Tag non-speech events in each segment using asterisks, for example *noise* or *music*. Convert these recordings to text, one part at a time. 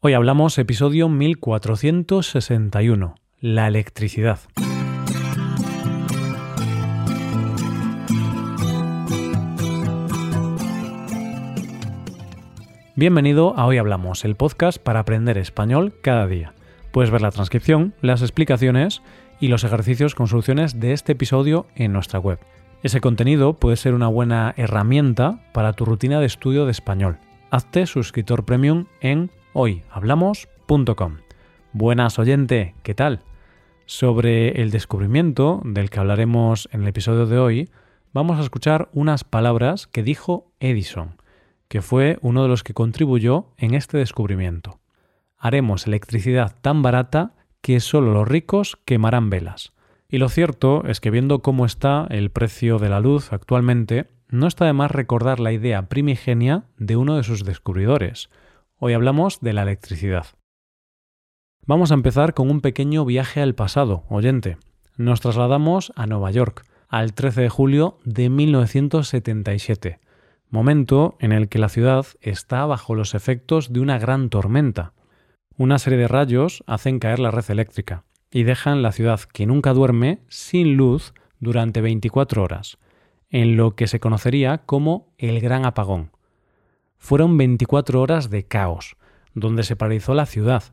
Hoy hablamos episodio 1461, la electricidad. Bienvenido a Hoy Hablamos, el podcast para aprender español cada día. Puedes ver la transcripción, las explicaciones y los ejercicios con soluciones de este episodio en nuestra web. Ese contenido puede ser una buena herramienta para tu rutina de estudio de español. Hazte suscriptor premium en hoyhablamos.com. Buenas oyente, ¿qué tal? Sobre el descubrimiento del que hablaremos en el episodio de hoy, vamos a escuchar unas palabras que dijo Edison que fue uno de los que contribuyó en este descubrimiento. Haremos electricidad tan barata que solo los ricos quemarán velas. Y lo cierto es que viendo cómo está el precio de la luz actualmente, no está de más recordar la idea primigenia de uno de sus descubridores. Hoy hablamos de la electricidad. Vamos a empezar con un pequeño viaje al pasado, oyente. Nos trasladamos a Nueva York, al 13 de julio de 1977 momento en el que la ciudad está bajo los efectos de una gran tormenta. Una serie de rayos hacen caer la red eléctrica y dejan la ciudad que nunca duerme sin luz durante 24 horas, en lo que se conocería como el Gran Apagón. Fueron 24 horas de caos, donde se paralizó la ciudad,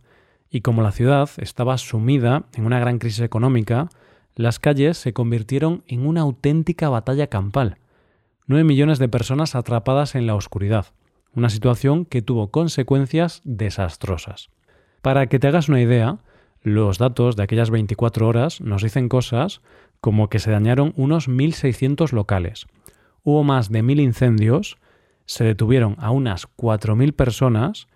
y como la ciudad estaba sumida en una gran crisis económica, las calles se convirtieron en una auténtica batalla campal, 9 millones de personas atrapadas en la oscuridad, una situación que tuvo consecuencias desastrosas. Para que te hagas una idea, los datos de aquellas 24 horas nos dicen cosas como que se dañaron unos 1.600 locales, hubo más de 1.000 incendios, se detuvieron a unas 4.000 personas,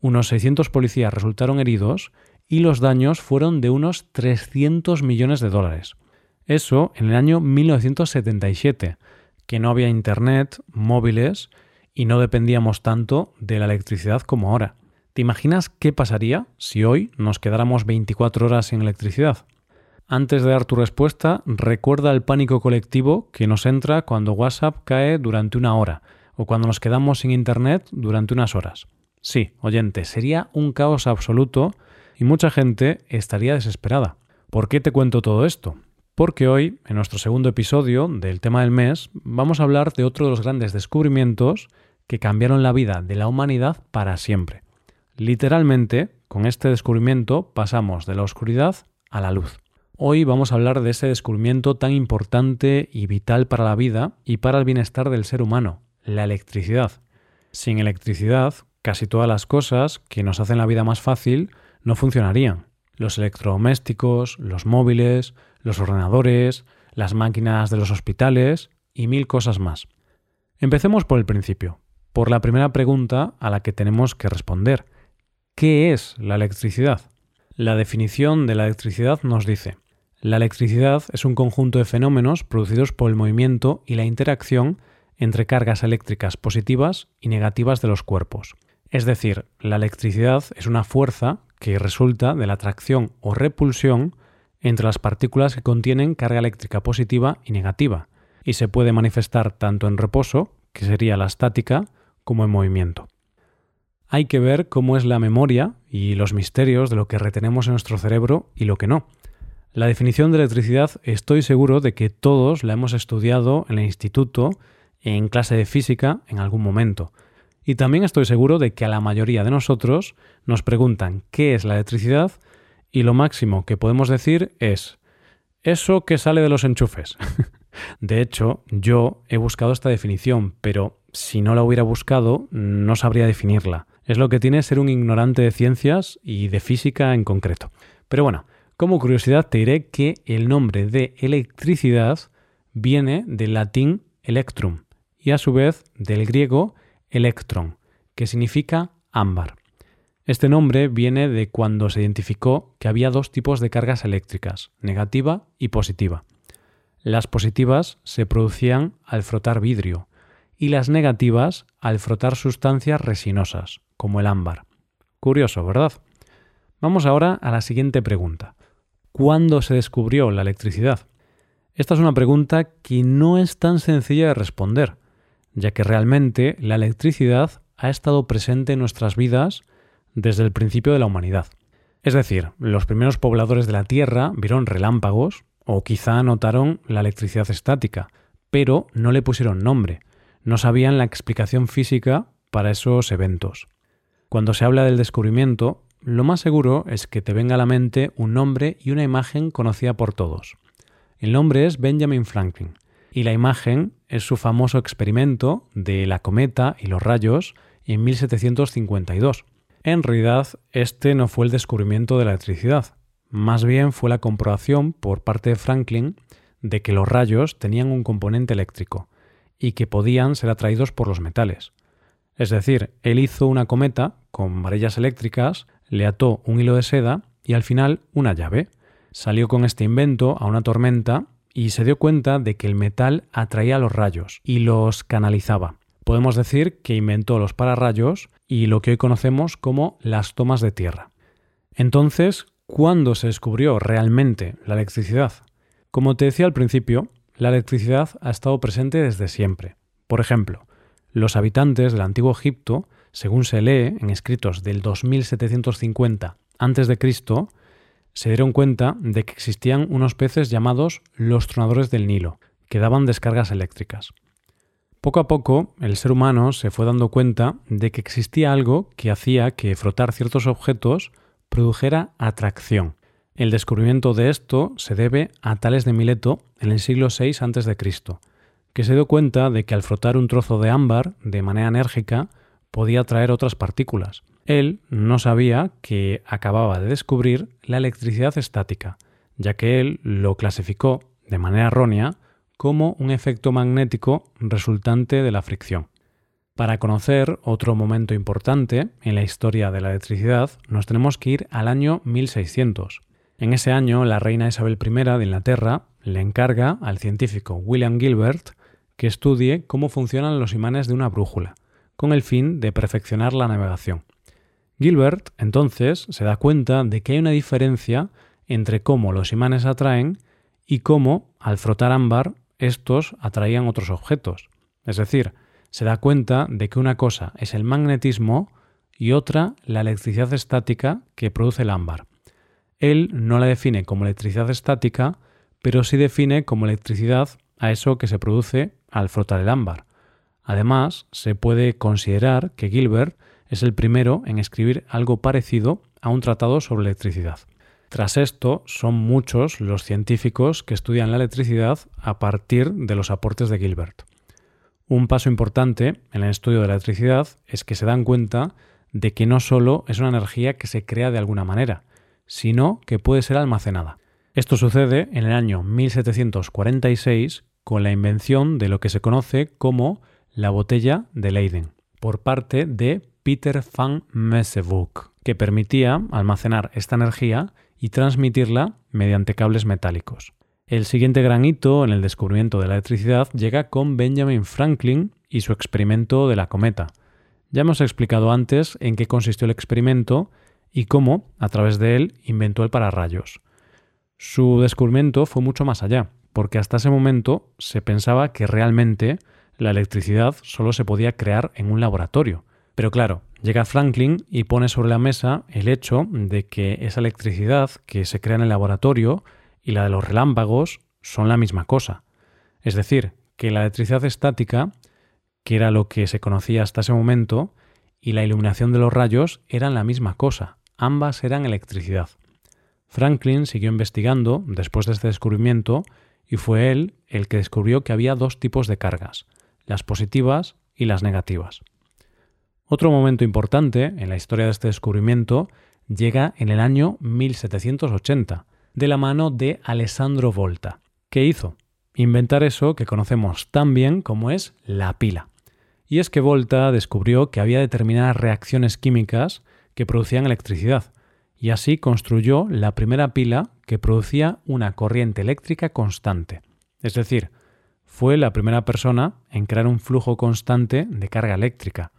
unos 600 policías resultaron heridos y los daños fueron de unos 300 millones de dólares. Eso en el año 1977, que no había internet, móviles y no dependíamos tanto de la electricidad como ahora. ¿Te imaginas qué pasaría si hoy nos quedáramos 24 horas sin electricidad? Antes de dar tu respuesta, recuerda el pánico colectivo que nos entra cuando WhatsApp cae durante una hora o cuando nos quedamos sin Internet durante unas horas. Sí, oyente, sería un caos absoluto y mucha gente estaría desesperada. ¿Por qué te cuento todo esto? porque hoy, en nuestro segundo episodio del tema del mes, vamos a hablar de otro de los grandes descubrimientos que cambiaron la vida de la humanidad para siempre. Literalmente, con este descubrimiento pasamos de la oscuridad a la luz. Hoy vamos a hablar de ese descubrimiento tan importante y vital para la vida y para el bienestar del ser humano, la electricidad. Sin electricidad, casi todas las cosas que nos hacen la vida más fácil no funcionarían. Los electrodomésticos, los móviles, los ordenadores, las máquinas de los hospitales y mil cosas más. Empecemos por el principio, por la primera pregunta a la que tenemos que responder. ¿Qué es la electricidad? La definición de la electricidad nos dice, la electricidad es un conjunto de fenómenos producidos por el movimiento y la interacción entre cargas eléctricas positivas y negativas de los cuerpos. Es decir, la electricidad es una fuerza que resulta de la atracción o repulsión entre las partículas que contienen carga eléctrica positiva y negativa, y se puede manifestar tanto en reposo, que sería la estática, como en movimiento. Hay que ver cómo es la memoria y los misterios de lo que retenemos en nuestro cerebro y lo que no. La definición de electricidad estoy seguro de que todos la hemos estudiado en el instituto, en clase de física, en algún momento. Y también estoy seguro de que a la mayoría de nosotros nos preguntan qué es la electricidad y lo máximo que podemos decir es eso que sale de los enchufes. *laughs* de hecho, yo he buscado esta definición, pero si no la hubiera buscado, no sabría definirla. Es lo que tiene ser un ignorante de ciencias y de física en concreto. Pero bueno, como curiosidad te diré que el nombre de electricidad viene del latín electrum y a su vez del griego electron, que significa ámbar. Este nombre viene de cuando se identificó que había dos tipos de cargas eléctricas, negativa y positiva. Las positivas se producían al frotar vidrio y las negativas al frotar sustancias resinosas, como el ámbar. Curioso, ¿verdad? Vamos ahora a la siguiente pregunta. ¿Cuándo se descubrió la electricidad? Esta es una pregunta que no es tan sencilla de responder, ya que realmente la electricidad ha estado presente en nuestras vidas desde el principio de la humanidad. Es decir, los primeros pobladores de la Tierra vieron relámpagos o quizá notaron la electricidad estática, pero no le pusieron nombre, no sabían la explicación física para esos eventos. Cuando se habla del descubrimiento, lo más seguro es que te venga a la mente un nombre y una imagen conocida por todos. El nombre es Benjamin Franklin y la imagen es su famoso experimento de la cometa y los rayos en 1752. En realidad, este no fue el descubrimiento de la electricidad, más bien fue la comprobación por parte de Franklin de que los rayos tenían un componente eléctrico y que podían ser atraídos por los metales. Es decir, él hizo una cometa con varillas eléctricas, le ató un hilo de seda y al final una llave. Salió con este invento a una tormenta y se dio cuenta de que el metal atraía los rayos y los canalizaba. Podemos decir que inventó los pararrayos y lo que hoy conocemos como las tomas de tierra. Entonces, ¿cuándo se descubrió realmente la electricidad? Como te decía al principio, la electricidad ha estado presente desde siempre. Por ejemplo, los habitantes del antiguo Egipto, según se lee en escritos del 2750 a.C., se dieron cuenta de que existían unos peces llamados los tronadores del Nilo, que daban descargas eléctricas. Poco a poco, el ser humano se fue dando cuenta de que existía algo que hacía que frotar ciertos objetos produjera atracción. El descubrimiento de esto se debe a Tales de Mileto en el siglo VI a.C., que se dio cuenta de que al frotar un trozo de ámbar de manera enérgica podía atraer otras partículas. Él no sabía que acababa de descubrir la electricidad estática, ya que él lo clasificó de manera errónea como un efecto magnético resultante de la fricción. Para conocer otro momento importante en la historia de la electricidad, nos tenemos que ir al año 1600. En ese año, la reina Isabel I de Inglaterra le encarga al científico William Gilbert que estudie cómo funcionan los imanes de una brújula, con el fin de perfeccionar la navegación. Gilbert, entonces, se da cuenta de que hay una diferencia entre cómo los imanes atraen y cómo, al frotar ámbar, estos atraían otros objetos. Es decir, se da cuenta de que una cosa es el magnetismo y otra la electricidad estática que produce el ámbar. Él no la define como electricidad estática, pero sí define como electricidad a eso que se produce al frotar el ámbar. Además, se puede considerar que Gilbert es el primero en escribir algo parecido a un tratado sobre electricidad. Tras esto, son muchos los científicos que estudian la electricidad a partir de los aportes de Gilbert. Un paso importante en el estudio de la electricidad es que se dan cuenta de que no solo es una energía que se crea de alguna manera, sino que puede ser almacenada. Esto sucede en el año 1746 con la invención de lo que se conoce como la botella de Leyden por parte de Peter van Messevoog, que permitía almacenar esta energía y transmitirla mediante cables metálicos. El siguiente gran hito en el descubrimiento de la electricidad llega con Benjamin Franklin y su experimento de la cometa. Ya hemos explicado antes en qué consistió el experimento y cómo, a través de él, inventó el pararrayos. Su descubrimiento fue mucho más allá, porque hasta ese momento se pensaba que realmente la electricidad solo se podía crear en un laboratorio. Pero claro, llega Franklin y pone sobre la mesa el hecho de que esa electricidad que se crea en el laboratorio y la de los relámpagos son la misma cosa. Es decir, que la electricidad estática, que era lo que se conocía hasta ese momento, y la iluminación de los rayos eran la misma cosa, ambas eran electricidad. Franklin siguió investigando después de este descubrimiento y fue él el que descubrió que había dos tipos de cargas, las positivas y las negativas. Otro momento importante en la historia de este descubrimiento llega en el año 1780, de la mano de Alessandro Volta. ¿Qué hizo? Inventar eso que conocemos tan bien como es la pila. Y es que Volta descubrió que había determinadas reacciones químicas que producían electricidad, y así construyó la primera pila que producía una corriente eléctrica constante. Es decir, fue la primera persona en crear un flujo constante de carga eléctrica.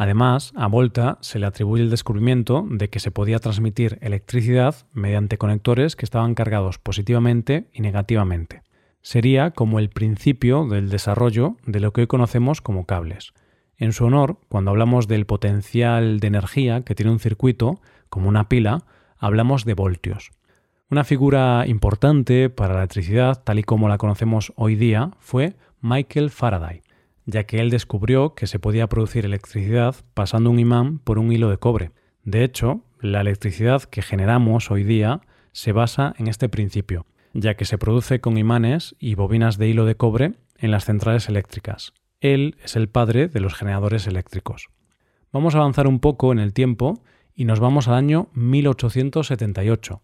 Además, a Volta se le atribuye el descubrimiento de que se podía transmitir electricidad mediante conectores que estaban cargados positivamente y negativamente. Sería como el principio del desarrollo de lo que hoy conocemos como cables. En su honor, cuando hablamos del potencial de energía que tiene un circuito, como una pila, hablamos de voltios. Una figura importante para la electricidad, tal y como la conocemos hoy día, fue Michael Faraday, ya que él descubrió que se podía producir electricidad pasando un imán por un hilo de cobre. De hecho, la electricidad que generamos hoy día se basa en este principio, ya que se produce con imanes y bobinas de hilo de cobre en las centrales eléctricas. Él es el padre de los generadores eléctricos. Vamos a avanzar un poco en el tiempo y nos vamos al año 1878,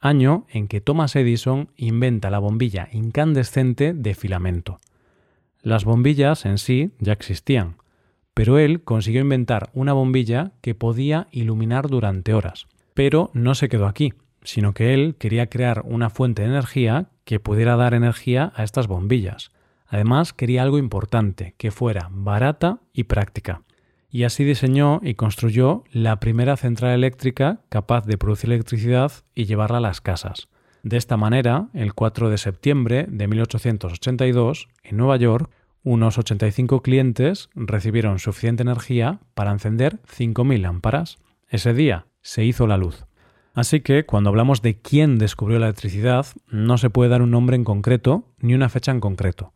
año en que Thomas Edison inventa la bombilla incandescente de filamento. Las bombillas en sí ya existían, pero él consiguió inventar una bombilla que podía iluminar durante horas. Pero no se quedó aquí, sino que él quería crear una fuente de energía que pudiera dar energía a estas bombillas. Además, quería algo importante, que fuera barata y práctica. Y así diseñó y construyó la primera central eléctrica capaz de producir electricidad y llevarla a las casas. De esta manera, el 4 de septiembre de 1882, en Nueva York, unos 85 clientes recibieron suficiente energía para encender 5.000 lámparas. Ese día se hizo la luz. Así que cuando hablamos de quién descubrió la electricidad, no se puede dar un nombre en concreto ni una fecha en concreto.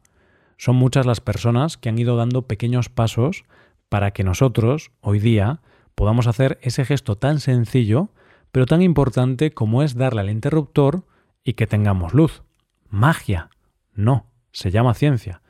Son muchas las personas que han ido dando pequeños pasos para que nosotros, hoy día, podamos hacer ese gesto tan sencillo, pero tan importante como es darle al interruptor y que tengamos luz. Magia. No, se llama ciencia.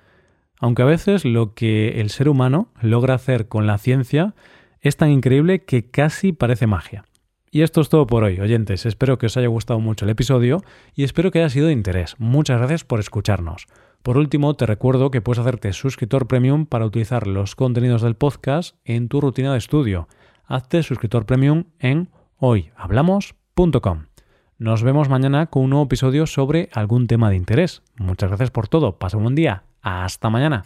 Aunque a veces lo que el ser humano logra hacer con la ciencia es tan increíble que casi parece magia. Y esto es todo por hoy, oyentes. Espero que os haya gustado mucho el episodio y espero que haya sido de interés. Muchas gracias por escucharnos. Por último, te recuerdo que puedes hacerte suscriptor premium para utilizar los contenidos del podcast en tu rutina de estudio. Hazte suscriptor premium en hoyhablamos.com. Nos vemos mañana con un nuevo episodio sobre algún tema de interés. Muchas gracias por todo. Pasa un buen día. Hasta mañana.